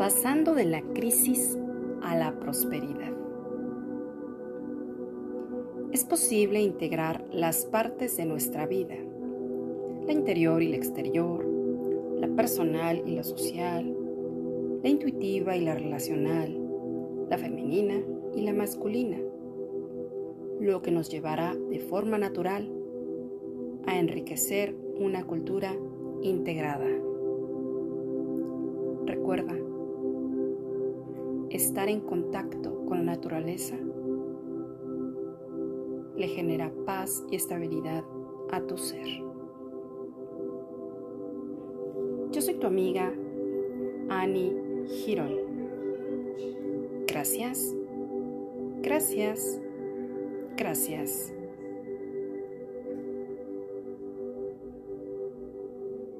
pasando de la crisis a la prosperidad. Es posible integrar las partes de nuestra vida, la interior y la exterior, la personal y la social, la intuitiva y la relacional, la femenina y la masculina, lo que nos llevará de forma natural a enriquecer una cultura integrada. Recuerda, estar en contacto con la naturaleza le genera paz y estabilidad a tu ser. Yo soy tu amiga Annie Girón. Gracias, gracias, gracias.